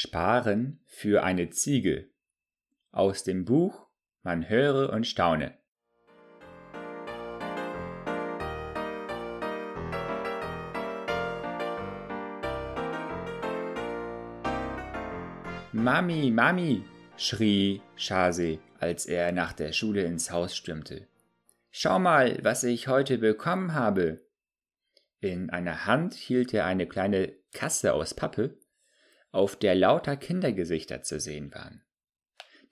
Sparen für eine Ziege aus dem Buch Man höre und staune. Mami, Mami, schrie Shase, als er nach der Schule ins Haus stürmte. Schau mal, was ich heute bekommen habe. In einer Hand hielt er eine kleine Kasse aus Pappe, auf der lauter Kindergesichter zu sehen waren.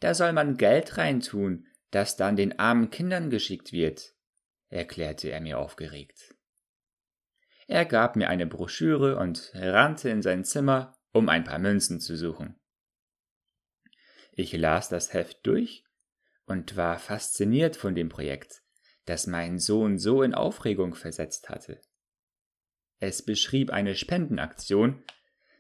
Da soll man Geld reintun, das dann den armen Kindern geschickt wird, erklärte er mir aufgeregt. Er gab mir eine Broschüre und rannte in sein Zimmer, um ein paar Münzen zu suchen. Ich las das Heft durch und war fasziniert von dem Projekt, das meinen Sohn so in Aufregung versetzt hatte. Es beschrieb eine Spendenaktion,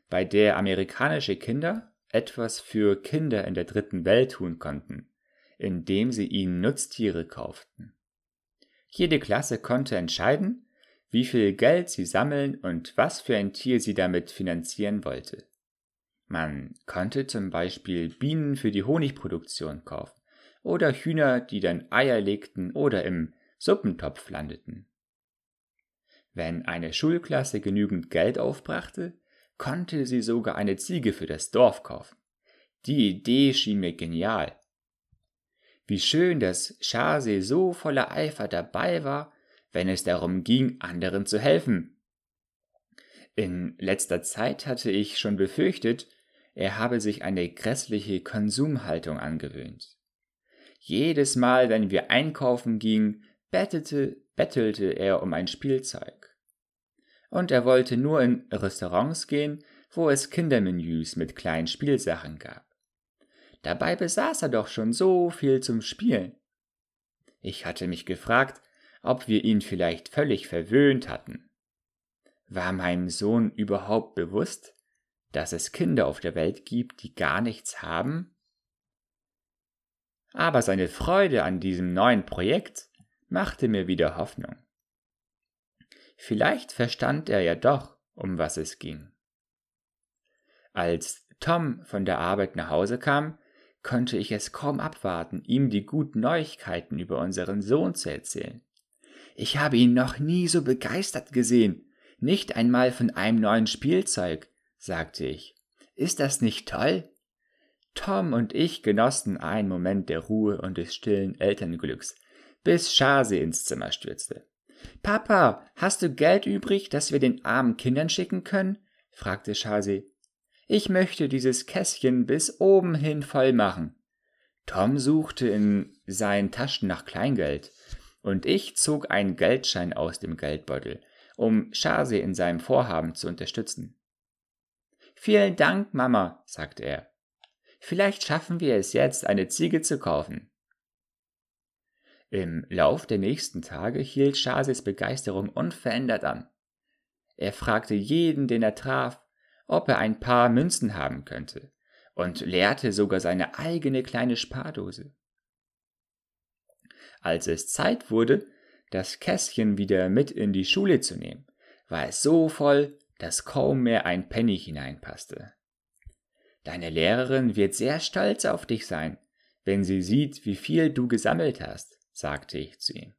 bei der amerikanische Kinder etwas für Kinder in der dritten Welt tun konnten, indem sie ihnen Nutztiere kauften. Jede Klasse konnte entscheiden, wie viel Geld sie sammeln und was für ein Tier sie damit finanzieren wollte. Man konnte zum Beispiel Bienen für die Honigproduktion kaufen oder Hühner, die dann Eier legten oder im Suppentopf landeten. Wenn eine Schulklasse genügend Geld aufbrachte, konnte sie sogar eine Ziege für das Dorf kaufen. Die Idee schien mir genial. Wie schön, dass Chase so voller Eifer dabei war, wenn es darum ging, anderen zu helfen. In letzter Zeit hatte ich schon befürchtet, er habe sich eine grässliche Konsumhaltung angewöhnt. Jedes Mal, wenn wir einkaufen gingen, bettete, bettelte er um ein Spielzeug und er wollte nur in Restaurants gehen, wo es Kindermenüs mit kleinen Spielsachen gab. Dabei besaß er doch schon so viel zum Spielen. Ich hatte mich gefragt, ob wir ihn vielleicht völlig verwöhnt hatten. War meinem Sohn überhaupt bewusst, dass es Kinder auf der Welt gibt, die gar nichts haben? Aber seine Freude an diesem neuen Projekt machte mir wieder Hoffnung. Vielleicht verstand er ja doch, um was es ging. Als Tom von der Arbeit nach Hause kam, konnte ich es kaum abwarten, ihm die guten Neuigkeiten über unseren Sohn zu erzählen. Ich habe ihn noch nie so begeistert gesehen, nicht einmal von einem neuen Spielzeug, sagte ich. Ist das nicht toll? Tom und ich genossen einen Moment der Ruhe und des stillen Elternglücks, bis Chase ins Zimmer stürzte. Papa, hast du Geld übrig, das wir den armen Kindern schicken können? fragte Chase. Ich möchte dieses Kästchen bis oben hin voll machen. Tom suchte in seinen Taschen nach Kleingeld, und ich zog einen Geldschein aus dem Geldbeutel, um Chase in seinem Vorhaben zu unterstützen. Vielen Dank, Mama, sagte er. Vielleicht schaffen wir es jetzt, eine Ziege zu kaufen. Im Lauf der nächsten Tage hielt Chases Begeisterung unverändert an. Er fragte jeden, den er traf, ob er ein paar Münzen haben könnte, und leerte sogar seine eigene kleine Spardose. Als es Zeit wurde, das Kästchen wieder mit in die Schule zu nehmen, war es so voll, dass kaum mehr ein Penny hineinpasste. Deine Lehrerin wird sehr stolz auf dich sein, wenn sie sieht, wie viel du gesammelt hast sagte ich zu ihm.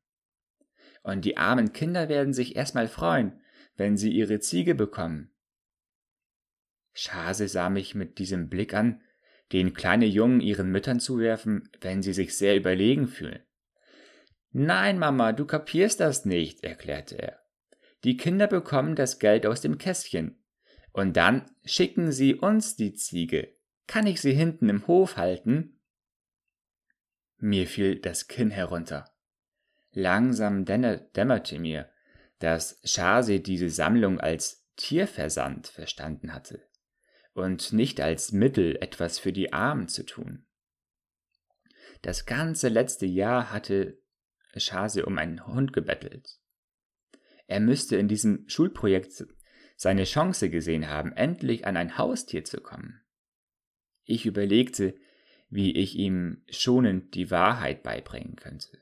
Und die armen Kinder werden sich erstmal freuen, wenn sie ihre Ziege bekommen. Schase sah mich mit diesem Blick an, den kleine Jungen ihren Müttern zuwerfen, wenn sie sich sehr überlegen fühlen. Nein, Mama, du kapierst das nicht, erklärte er. Die Kinder bekommen das Geld aus dem Kästchen. Und dann schicken sie uns die Ziege. Kann ich sie hinten im Hof halten? Mir fiel das Kinn herunter. Langsam dämmerte mir, dass Chase diese Sammlung als Tierversand verstanden hatte und nicht als Mittel, etwas für die Armen zu tun. Das ganze letzte Jahr hatte Chase um einen Hund gebettelt. Er müsste in diesem Schulprojekt seine Chance gesehen haben, endlich an ein Haustier zu kommen. Ich überlegte, wie ich ihm schonend die Wahrheit beibringen könnte.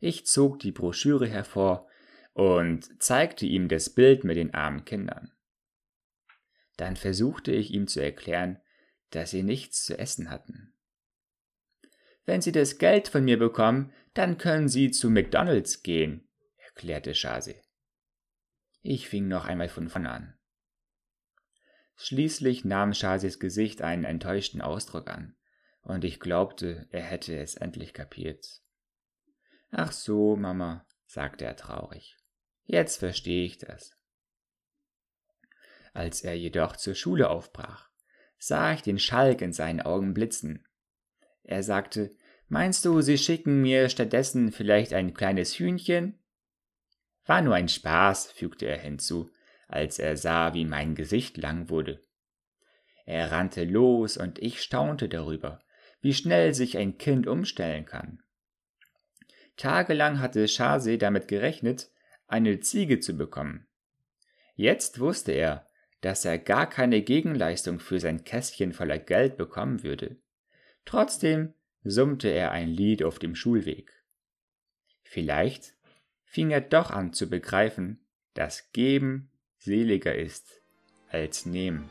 Ich zog die Broschüre hervor und zeigte ihm das Bild mit den armen Kindern. Dann versuchte ich ihm zu erklären, dass sie nichts zu essen hatten. Wenn Sie das Geld von mir bekommen, dann können Sie zu McDonalds gehen, erklärte Shase. Ich fing noch einmal von vorn an. Schließlich nahm Shases Gesicht einen enttäuschten Ausdruck an, und ich glaubte, er hätte es endlich kapiert. Ach so, Mama, sagte er traurig. Jetzt verstehe ich das. Als er jedoch zur Schule aufbrach, sah ich den Schalk in seinen Augen blitzen. Er sagte, Meinst du, sie schicken mir stattdessen vielleicht ein kleines Hühnchen? War nur ein Spaß, fügte er hinzu, als er sah, wie mein Gesicht lang wurde. Er rannte los und ich staunte darüber, wie schnell sich ein Kind umstellen kann. Tagelang hatte Shase damit gerechnet, eine Ziege zu bekommen. Jetzt wusste er, dass er gar keine Gegenleistung für sein Kästchen voller Geld bekommen würde. Trotzdem summte er ein Lied auf dem Schulweg. Vielleicht fing er doch an zu begreifen, dass Geben seliger ist als Nehmen.